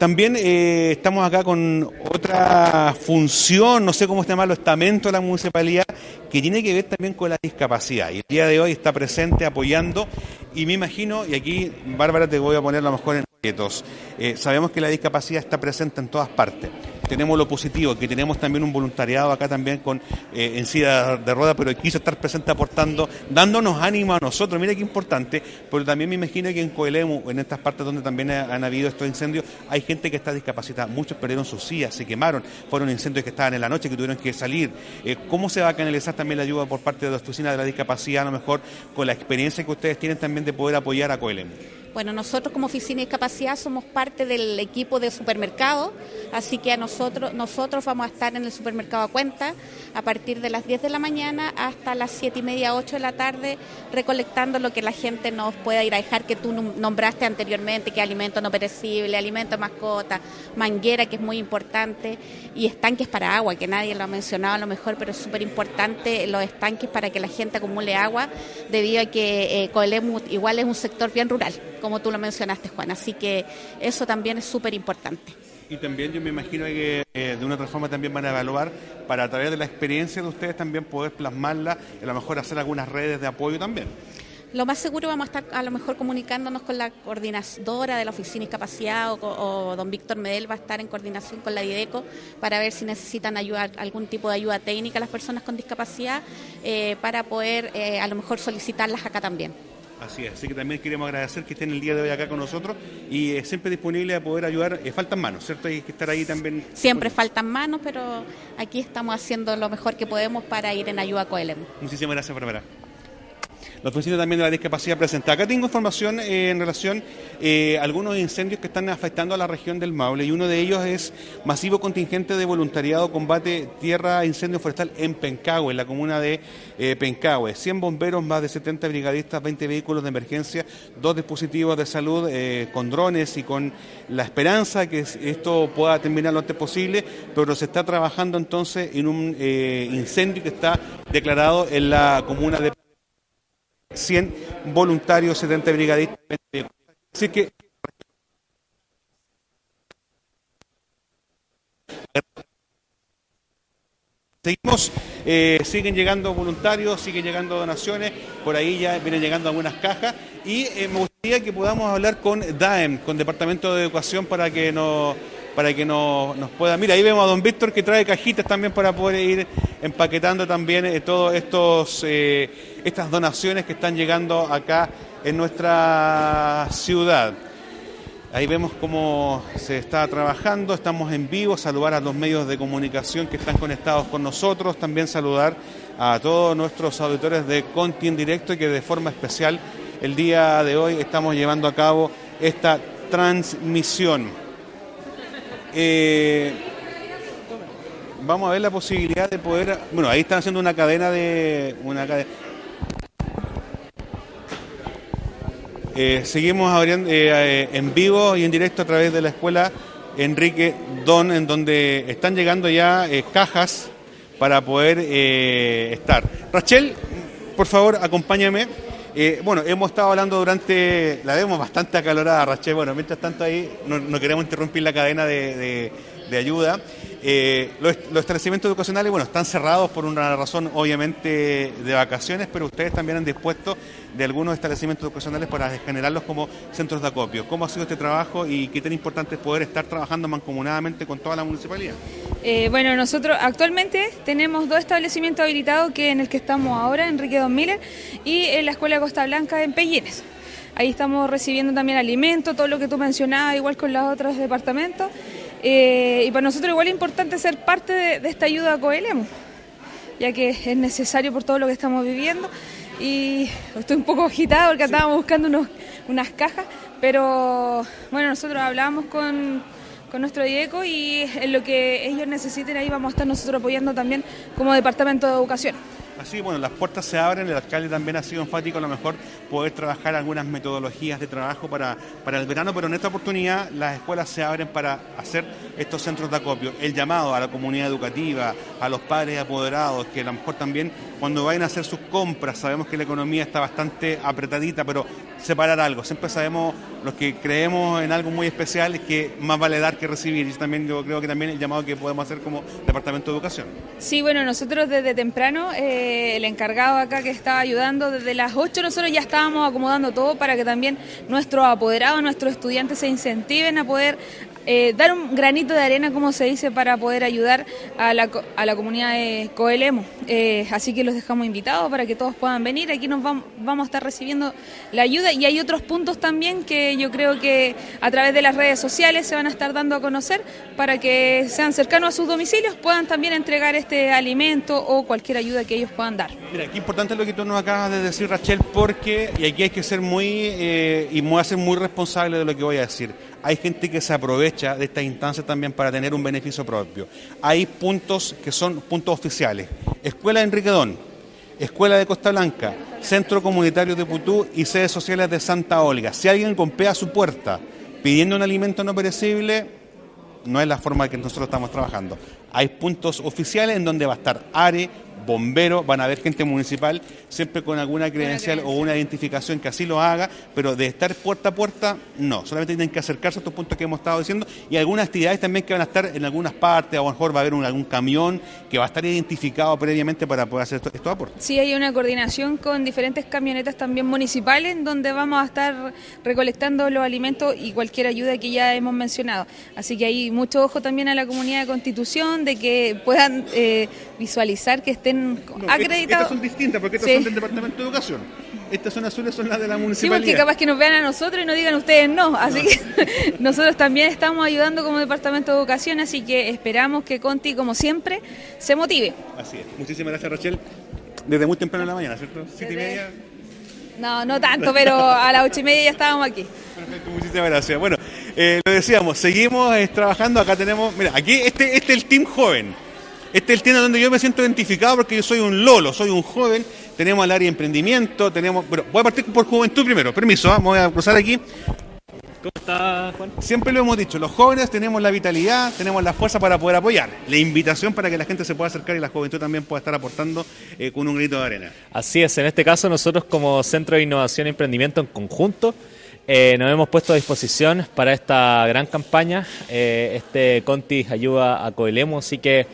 También eh, estamos acá con otra función, no sé cómo se llama, los estamentos de la municipalidad, que tiene que ver también con la discapacidad. Y el día de hoy está presente apoyando, y me imagino, y aquí, Bárbara, te voy a poner a lo mejor en retos. Eh, sabemos que la discapacidad está presente en todas partes. Tenemos lo positivo, que tenemos también un voluntariado acá también con eh, de rueda, pero quiso estar presente aportando, dándonos ánimo a nosotros. Mira qué importante, pero también me imagino que en Coelemu, en estas partes donde también ha- han habido estos incendios, hay gente que está discapacitada. Muchos perdieron sus sillas, se quemaron, fueron incendios que estaban en la noche, que tuvieron que salir. Eh, ¿Cómo se va a canalizar también la ayuda por parte de la oficina de la discapacidad, a lo mejor con la experiencia que ustedes tienen también de poder apoyar a Coelemu? Bueno, nosotros como Oficina de Discapacidad somos parte del equipo de supermercado, así que a nosotros, nosotros vamos a estar en el supermercado a cuenta a partir de las 10 de la mañana hasta las 7 y media, 8 de la tarde, recolectando lo que la gente nos pueda ir a dejar, que tú nom- nombraste anteriormente, que alimento no perecible, alimento mascota, manguera, que es muy importante, y estanques para agua, que nadie lo ha mencionado a lo mejor, pero es súper importante los estanques para que la gente acumule agua, debido a que eh, igual es un sector bien rural, como tú lo mencionaste, Juan. Así que eso también es súper importante. Y también yo me imagino que eh, de una otra forma también van a evaluar para a través de la experiencia de ustedes también poder plasmarla y a lo mejor hacer algunas redes de apoyo también. Lo más seguro vamos a estar a lo mejor comunicándonos con la coordinadora de la Oficina de Discapacidad o don Víctor Medel va a estar en coordinación con la DIDECO para ver si necesitan ayuda, algún tipo de ayuda técnica a las personas con discapacidad eh, para poder eh, a lo mejor solicitarlas acá también. Así es, así que también queremos agradecer que estén el día de hoy acá con nosotros y eh, siempre disponible a poder ayudar. Eh, faltan manos, ¿cierto? Hay que estar ahí también. Siempre faltan manos, pero aquí estamos haciendo lo mejor que podemos para ir en ayuda a Coelem. Muchísimas gracias, Bárbara. La oficina también de la discapacidad presenta. Acá tengo información eh, en relación eh, a algunos incendios que están afectando a la región del Maule y uno de ellos es masivo contingente de voluntariado combate tierra incendio forestal en Pencahue, en la comuna de eh, Pencahue. 100 bomberos, más de 70 brigadistas, 20 vehículos de emergencia, dos dispositivos de salud eh, con drones y con la esperanza que es- esto pueda terminar lo antes posible, pero se está trabajando entonces en un eh, incendio que está declarado en la comuna de 100 voluntarios, 70 brigadistas. 20 vehículos. Así que Seguimos, eh, siguen llegando voluntarios, siguen llegando donaciones, por ahí ya vienen llegando algunas cajas y eh, me gustaría que podamos hablar con DAEM, con Departamento de Educación, para que nos para que nos, nos pueda... Mira, ahí vemos a don Víctor que trae cajitas también para poder ir empaquetando también eh, todos eh, estas donaciones que están llegando acá en nuestra ciudad. Ahí vemos cómo se está trabajando, estamos en vivo, saludar a los medios de comunicación que están conectados con nosotros, también saludar a todos nuestros auditores de Conti en directo y que de forma especial el día de hoy estamos llevando a cabo esta transmisión. Eh, vamos a ver la posibilidad de poder, bueno, ahí están haciendo una cadena de una cadena Eh, seguimos abriendo, eh, en vivo y en directo a través de la escuela Enrique Don, en donde están llegando ya cajas para poder estar. Rachel, por favor, acompáñame. Eh, bueno, hemos estado hablando durante, la vemos bastante acalorada, Rachel. Bueno, mientras tanto ahí no, no queremos interrumpir la cadena de, de- de ayuda. Eh, los, establecimientos educacionales, bueno, están cerrados por una razón obviamente de vacaciones, pero ustedes también han dispuesto de algunos establecimientos educacionales para generarlos como centros de acopio. ¿Cómo ha sido este trabajo y qué tan importante es poder estar trabajando mancomunadamente con toda la municipalidad? Eh, bueno, nosotros actualmente tenemos dos establecimientos habilitados, que en el que estamos ahora, Enrique Don Miller, y en la Escuela de Costa Blanca en Pellines. Ahí estamos recibiendo también alimentos, todo lo que tú mencionabas, igual con los otros departamentos. Eh, y para nosotros igual es importante ser parte de, de esta ayuda a Coelemu. ya que es necesario por todo lo que estamos viviendo. Y estoy un poco agitada porque estábamos buscando unos, unas cajas, pero bueno, nosotros hablábamos con, con nuestro IECO y en lo que ellos necesiten ahí vamos a estar nosotros apoyando también como Departamento de Educación. Así, bueno, las puertas se abren, el alcalde también ha sido enfático a lo mejor poder trabajar algunas metodologías de trabajo para, para el verano, pero en esta oportunidad las escuelas se abren para hacer estos centros de acopio. El llamado a la comunidad educativa, a los padres apoderados, que a lo mejor también cuando vayan a hacer sus compras, sabemos que la economía está bastante apretadita, pero separar algo. Siempre sabemos, los que creemos en algo muy especial, es que más vale dar que recibir. Y también yo creo que también el llamado que podemos hacer como Departamento de Educación. Sí, bueno, nosotros desde temprano, eh, el encargado acá que estaba ayudando, desde las 8 nosotros ya estábamos acomodando todo para que también nuestros apoderados, nuestros estudiantes se incentiven a poder eh, dar un granito de arena, como se dice, para poder ayudar a la, a la comunidad de Coelemo. Eh, así que los dejamos invitados para que todos puedan venir. Aquí nos vamos, vamos a estar recibiendo la ayuda y hay otros puntos también que yo creo que a través de las redes sociales se van a estar dando a conocer para que sean cercanos a sus domicilios, puedan también entregar este alimento o cualquier ayuda que ellos puedan dar. Mira, qué importante lo que tú nos acabas de decir, Rachel, porque, y aquí hay que ser muy, eh, y me voy a ser muy responsable de lo que voy a decir hay gente que se aprovecha de estas instancias también para tener un beneficio propio. Hay puntos que son puntos oficiales. Escuela Enriquedón, Escuela de Costa Blanca, Centro Comunitario de Putú y sedes sociales de Santa Olga. Si alguien golpea su puerta pidiendo un alimento no perecible, no es la forma que nosotros estamos trabajando. Hay puntos oficiales en donde va a estar ARE, bomberos, van a haber gente municipal, siempre con alguna credencial o una identificación que así lo haga, pero de estar puerta a puerta, no. Solamente tienen que acercarse a estos puntos que hemos estado diciendo y algunas actividades también que van a estar en algunas partes, o a lo mejor va a haber algún camión que va a estar identificado previamente para poder hacer estos, estos aportes. Sí, hay una coordinación con diferentes camionetas también municipales donde vamos a estar recolectando los alimentos y cualquier ayuda que ya hemos mencionado. Así que hay mucho ojo también a la comunidad de Constitución de que puedan eh, visualizar que estén acreditados. Estas son distintas porque estas son del Departamento de Educación. Estas son azules son las de la Sí, municipalidad. porque capaz que nos vean a nosotros y nos digan ustedes no. Así que (laughs) nosotros también estamos ayudando como Departamento de Educación, así que esperamos que Conti, como siempre, se motive. Así es. Muchísimas gracias, Rachel. Desde muy temprano en la mañana, ¿cierto? Siete y media. No, no tanto, pero a las ocho y media ya estábamos aquí. Perfecto, muchísimas gracias. Bueno, eh, lo decíamos, seguimos eh, trabajando. Acá tenemos, mira, aquí este, este es el team joven. Este es el team donde yo me siento identificado porque yo soy un lolo, soy un joven. Tenemos el área de emprendimiento, tenemos. Bueno, voy a partir por juventud primero. Permiso, me voy a cruzar aquí. ¿Cómo está, Juan? Siempre lo hemos dicho, los jóvenes tenemos la vitalidad, tenemos la fuerza para poder apoyar. La invitación para que la gente se pueda acercar y la juventud también pueda estar aportando eh, con un grito de arena. Así es, en este caso nosotros como Centro de Innovación e Emprendimiento en conjunto eh, nos hemos puesto a disposición para esta gran campaña. Eh, este Conti ayuda a Coelemo, así que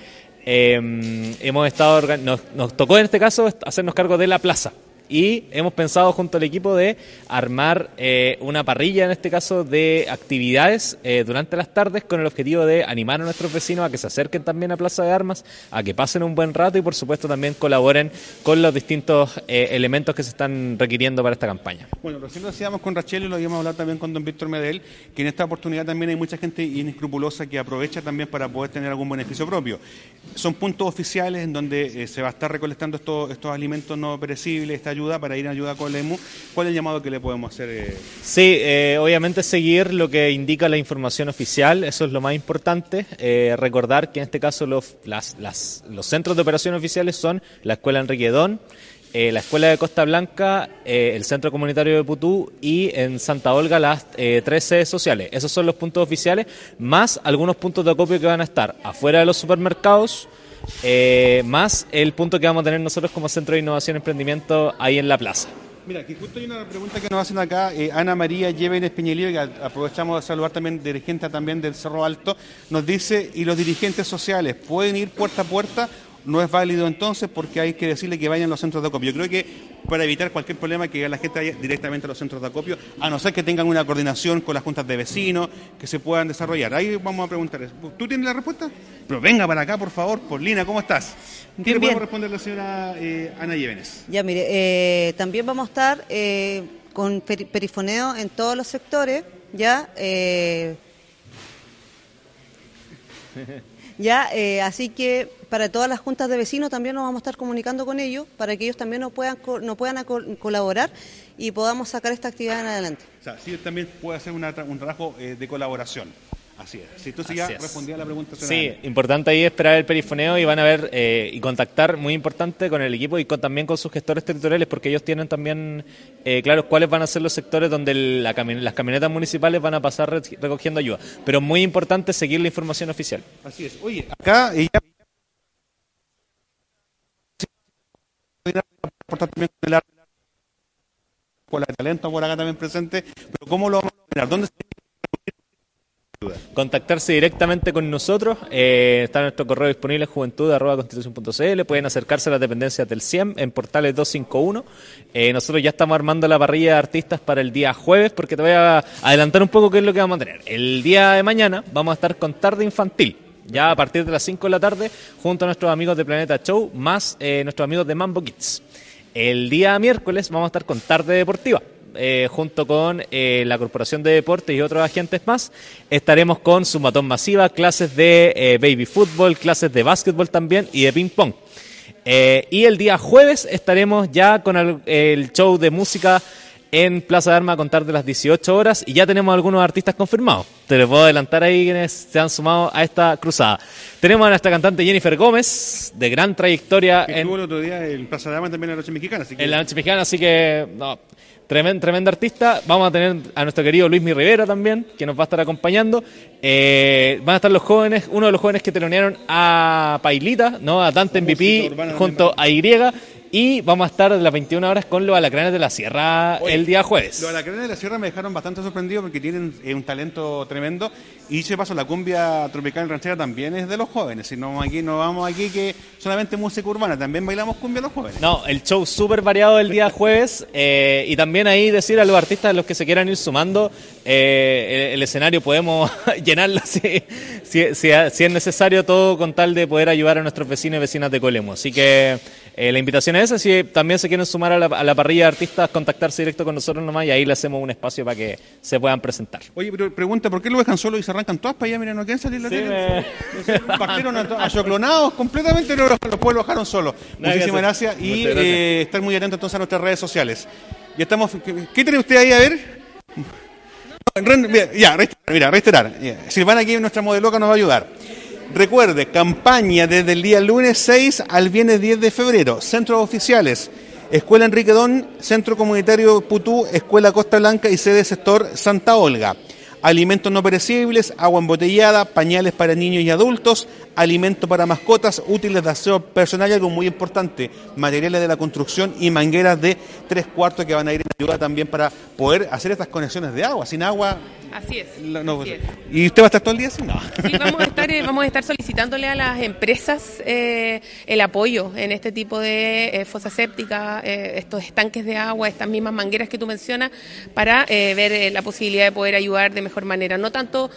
eh, hemos estado nos, nos tocó en este caso hacernos cargo de la plaza. Y hemos pensado junto al equipo de armar eh, una parrilla, en este caso, de actividades eh, durante las tardes con el objetivo de animar a nuestros vecinos a que se acerquen también a Plaza de Armas, a que pasen un buen rato y, por supuesto, también colaboren con los distintos eh, elementos que se están requiriendo para esta campaña. Bueno, recién lo decíamos con Rachel y lo habíamos hablado también con don Víctor Medel, que en esta oportunidad también hay mucha gente inescrupulosa que aprovecha también para poder tener algún beneficio propio. Son puntos oficiales en donde eh, se va a estar recolectando estos, estos alimentos no perecibles, esta ayuda para ir en ayuda con la EMU. ¿Cuál es el llamado que le podemos hacer? eh? Sí, eh, obviamente seguir lo que indica la información oficial, eso es lo más importante. Eh, recordar que en este caso los, las- las- centros de operación oficiales son la Escuela Enrique Don, eh, la Escuela de Costa Blanca, eh, el Centro Comunitario de Putú y en Santa Olga las eh, tres sedes sociales. Esos son los puntos oficiales, más algunos puntos de acopio que van a estar afuera de los supermercados. Eh, más el punto que vamos a tener nosotros como Centro de Innovación y Emprendimiento ahí en la plaza. Mira, que justo hay una pregunta que nos hacen acá, eh, Ana María Llévenes Peñalío, que aprovechamos de saludar también, dirigente también del Cerro Alto, nos dice, ¿y los dirigentes sociales pueden ir puerta a puerta? No es válido entonces porque hay que decirle que vayan a los centros de acopio. Yo creo que para evitar cualquier problema que la gente vaya directamente a los centros de acopio, a no ser que tengan una coordinación con las juntas de vecinos, que se puedan desarrollar. Ahí vamos a preguntar. eso. ¿Tú tienes la respuesta? Pero venga para acá, por favor. Paulina, ¿cómo estás? ¿Qué Bien, le bien. responder a la señora eh, Ana Llévenes? Ya, mire, eh, también vamos a estar eh, con peri- perifoneo en todos los sectores, ¿ya? (laughs) Ya, eh, así que para todas las juntas de vecinos también nos vamos a estar comunicando con ellos para que ellos también nos puedan, nos puedan colaborar y podamos sacar esta actividad en adelante. O sea, sí también puede hacer un trabajo eh, de colaboración. Así es. Sí, entonces ya Así es. respondía a la pregunta. Sí, importante ahí esperar el perifoneo y van a ver eh, y contactar, muy importante, con el equipo y con, también con sus gestores territoriales, porque ellos tienen también eh, claros cuáles van a ser los sectores donde el- la cami- las camionetas municipales van a pasar re- recogiendo ayuda. Pero muy importante seguir la información oficial. Así es. Oye, acá y ya aportar también con el talento por acá también presente, pero ¿cómo lo vamos a lograr? ¿Dónde se contactarse directamente con nosotros. eh, está nuestro correo disponible juventud.constitución.cl. Pueden acercarse a las dependencias del CIEM en portales 251. Eh, nosotros ya estamos armando la parrilla de artistas para el día jueves, porque te voy a adelantar un poco qué es lo que vamos a tener. El día de mañana vamos a estar con tarde infantil. Ya a partir de las 5 de la tarde, junto a nuestros amigos de Planeta Show, más eh, nuestros amigos de Mambo Kids. El día miércoles vamos a estar con tarde deportiva eh, junto con eh, la Corporación de Deportes y otros agentes más. Estaremos con Sumatón Masiva, clases de eh, baby fútbol, clases de básquetbol también y de ping pong. Y el día jueves estaremos ya con el, el show de música en Plaza de Armas a contar de las 18 horas y ya tenemos algunos artistas confirmados. Te les puedo adelantar ahí quienes se han sumado a esta cruzada. Tenemos a nuestra cantante Jennifer Gómez, de gran trayectoria que en, el otro día en Plaza de Armas también en la Noche Mexicana? Así que en la noche mexicana, así que no, tremendo, tremendo artista. Vamos a tener a nuestro querido Luis Mi Rivera también, que nos va a estar acompañando. Eh, van a estar los jóvenes, uno de los jóvenes que telonearon a Pailita, ¿no? a Dante MVP junto a Y. Y vamos a estar de las 21 horas con los alacranes de la Sierra Oye, el día jueves. Los alacranes de la Sierra me dejaron bastante sorprendido porque tienen eh, un talento tremendo. Y de paso, la cumbia tropical ranchera también es de los jóvenes. Si no, aquí, no vamos aquí que solamente música urbana, también bailamos cumbia los jóvenes. No, el show súper variado el día jueves eh, y también ahí decir a los artistas, a los que se quieran ir sumando, eh, el, el escenario podemos (laughs) llenarlo si, si, si- si es necesario todo con tal de poder ayudar a nuestros vecinos y vecinas de Colemo. Así que la invitación es esa, si también se quieren sumar a la, a la parrilla de artistas, contactarse directo con nosotros nomás y ahí le hacemos un espacio para que se puedan presentar. Oye, pero pregunta, ¿por qué lo dejan solo y se arrancan todas para allá? Mira, no quieren salir la Sí, tele. (laughs) Partieron a- achoclonados completamente, no los, los pueblos lo dejaron solos. Muchísimas gracias y gracias. eh, estar muy atentos entonces a nuestras redes sociales. Ya estamos. ¿Qué, qué tiene usted ahí a ver? No, mira, Ya, reiterar, mira. Silvana aquí, nuestra modeloca, nos va a ayudar. Recuerde, campaña desde el día lunes 6 al viernes 10 de febrero. Centros oficiales. Escuela Enrique Don, Centro Comunitario Putú, Escuela Costa Blanca y sede sector Santa Olga. Alimentos no perecibles, agua embotellada, pañales para niños y adultos, alimento para mascotas, útiles de aseo personal y algo muy importante, materiales de la construcción y mangueras de tres cuartos que van a ir en ayuda también para poder hacer estas conexiones de agua. Sin agua, Así es. la- no- así es. ¿y usted va a estar todo el día así? No. Sí, vamos a estar, eh, vamos a estar solicitándole a las empresas eh, el apoyo en este tipo de eh, fosa séptica, eh, estos estanques de agua, estas mismas mangueras que tú mencionas, para eh, ver la posibilidad de poder ayudar de mejor manera. No tanto,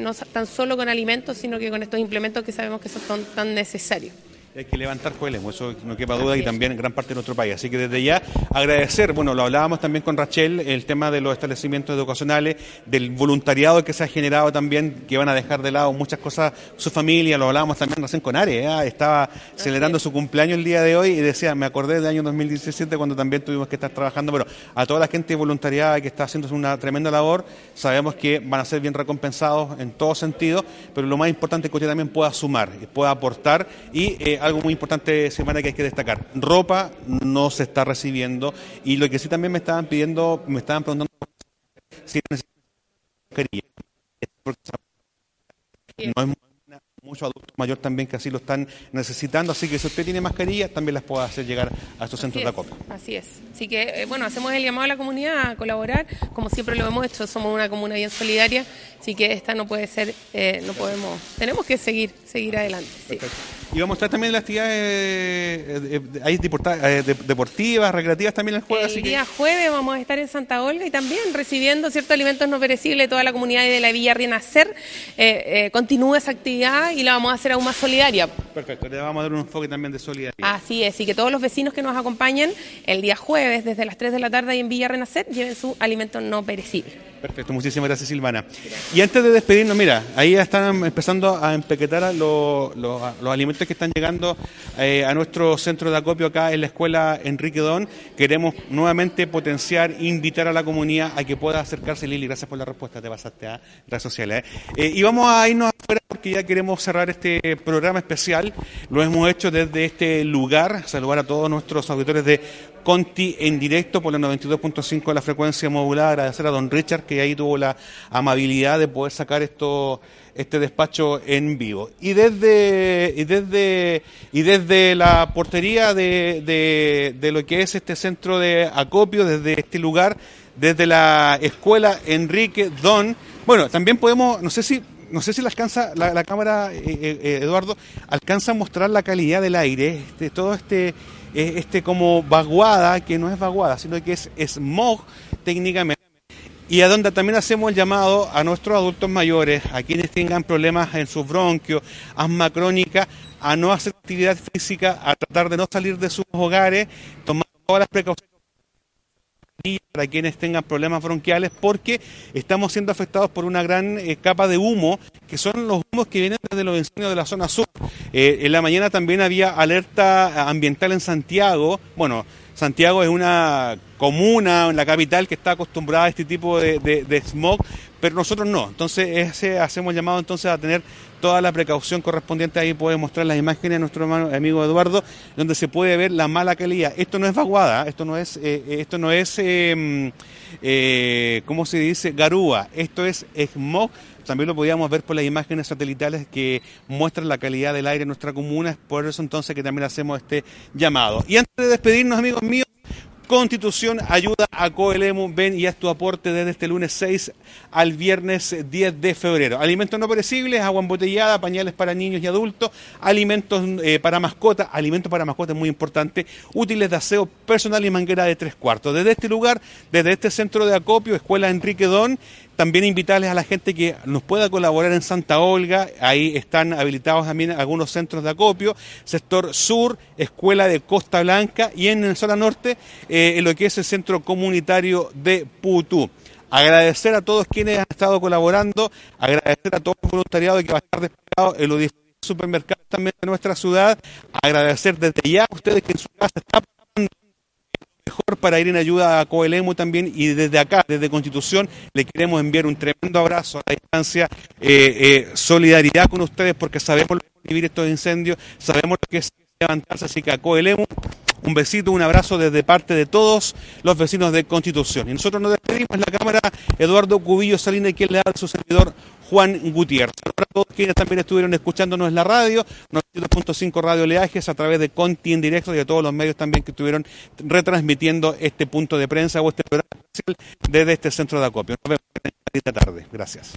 no tan solo con alimentos, sino que con estos implementos que sabemos que son tan necesarios. Hay que levantar Coelemo, eso no quepa duda, y también en gran parte de nuestro país. Así que desde ya agradecer, bueno, lo hablábamos también con Rachel, el tema de los establecimientos educacionales, del voluntariado que se ha generado también, que van a dejar de lado muchas cosas, su familia, lo hablábamos también recién con Are, ¿eh? estaba celebrando su cumpleaños el día de hoy y decía, me acordé del año 2017 cuando también tuvimos que estar trabajando, pero a toda la gente voluntariada que está haciendo una tremenda labor, sabemos que van a ser bien recompensados en todo sentido, pero lo más importante es que usted también pueda sumar, pueda aportar y eh, algo muy importante, semana que hay que destacar, ropa no se está recibiendo y lo que sí también me estaban pidiendo, me estaban preguntando si necesitan No es mu- mucho adulto mayor también que así lo están necesitando, así que si usted tiene mascarilla también las puede hacer llegar a estos centros de acopio. Así es. Así que, eh, bueno, hacemos el llamado a la comunidad a colaborar, como siempre lo hemos hecho, somos una comuna bien solidaria, así que esta no puede ser, eh, no podemos, tenemos que seguir, seguir adelante. sí. Y vamos a estar también en las actividades eh, eh, hay eh, de- deportivas, recreativas también el jueves. El así que- día jueves vamos a estar en Santa Olga y también recibiendo ciertos alimentos no perecibles de toda la comunidad y de la Villa Renacer. Eh, eh, continúa esa actividad y la vamos a hacer aún más solidaria. Perfecto, le vamos a dar un enfoque también de solidaridad. Así es, y que todos los vecinos que nos acompañen el día jueves desde las 3 de la tarde ahí en Villa Renacer lleven su alimento no perecible. Perfecto, muchísimas gracias Silvana. Y antes de despedirnos, mira, ahí ya están empezando a empaquetar a lo- lo- a los alimentos que están llegando eh, a nuestro centro de acopio acá en la escuela Enrique Don. Queremos nuevamente potenciar, invitar a la comunidad a que pueda acercarse. Lili, gracias por la respuesta, te pasaste a redes sociales. ¿eh? Eh, y vamos a irnos porque ya queremos cerrar este programa especial. Lo hemos hecho desde este lugar, saludar a todos nuestros auditores de Conti en directo por la 92.5 de la frecuencia modulada. Agradecer a don Richard que ahí tuvo la amabilidad de poder sacar esto este despacho en vivo. Y desde y desde y desde la portería de, de, de lo que es este centro de acopio, desde este lugar, desde la escuela Enrique Don, bueno, también podemos, no sé si no sé si la alcanza la, cámara eh, eh, Eduardo alcanza a mostrar la calidad del aire, este, todo este eh, este como vaguada, que no es vaguada, sino que es smog técnicamente. Y a donde también hacemos el llamado a nuestros adultos mayores, a quienes tengan problemas en sus bronquios, asma crónica, a no hacer actividad física, a tratar de no salir de sus hogares, tomar todas las precauciones para quienes tengan problemas bronquiales porque estamos siendo afectados por una gran eh, capa de humo que son los humos que vienen desde los incendios de la zona sur. Eh, en la mañana también había alerta ambiental en Santiago. Bueno, Santiago es una comuna la capital que está acostumbrada a este tipo de, de- de smog, pero nosotros no. Entonces ese hacemos llamado entonces a tener toda la precaución correspondiente. Ahí puede mostrar las imágenes de nuestro hermano, amigo Eduardo, donde se puede ver la mala calidad. Esto no es vaguada, esto no es, eh, esto no es, eh, eh, ¿cómo se dice? Garúa. Esto es smog. También lo podíamos ver por las imágenes satelitales que muestran la calidad del aire en nuestra comuna. Es por eso entonces que también hacemos este llamado. Y antes de despedirnos, amigos míos, Constitución ayuda a Coelemu. Ven y haz tu aporte desde este lunes 6 al viernes 10 de febrero. Alimentos no perecibles, agua embotellada, pañales para niños y adultos, alimentos eh, para mascotas, alimentos para mascotas muy importante, útiles de aseo personal y manguera de tres cuartos. Desde este lugar, desde este centro de acopio, Escuela Enrique Don, también invitarles a la gente que nos pueda colaborar en Santa Olga. Ahí están habilitados también algunos centros de acopio. Sector Sur, Escuela de Costa Blanca y en la zona norte, eh, en lo que es el Centro Comunitario de Putú. Agradecer a todos quienes han estado colaborando, agradecer a todo el voluntariado que va a estar desplegado en los supermercados también de nuestra ciudad, agradecer desde ya a ustedes que en su casa están mejor para ir en ayuda a Coelemu también. Y desde acá, desde Constitución, le queremos enviar un tremendo abrazo a la distancia, eh, eh, solidaridad con ustedes porque sabemos lo que es vivir estos incendios, sabemos lo que es levantarse, así que a Coelemu un besito, un abrazo desde parte de todos los vecinos de Constitución. Y nosotros nos despedimos en la cámara. Eduardo Cubillo Salinas quien le da a su servidor Juan Gutiérrez. Para todos quienes también estuvieron escuchándonos en la radio, 92.5 Radio Leajes a través de Conti en directo y de todos los medios también que estuvieron retransmitiendo este punto de prensa o este programa especial desde este centro de acopio. Nos vemos esta tarde. Gracias.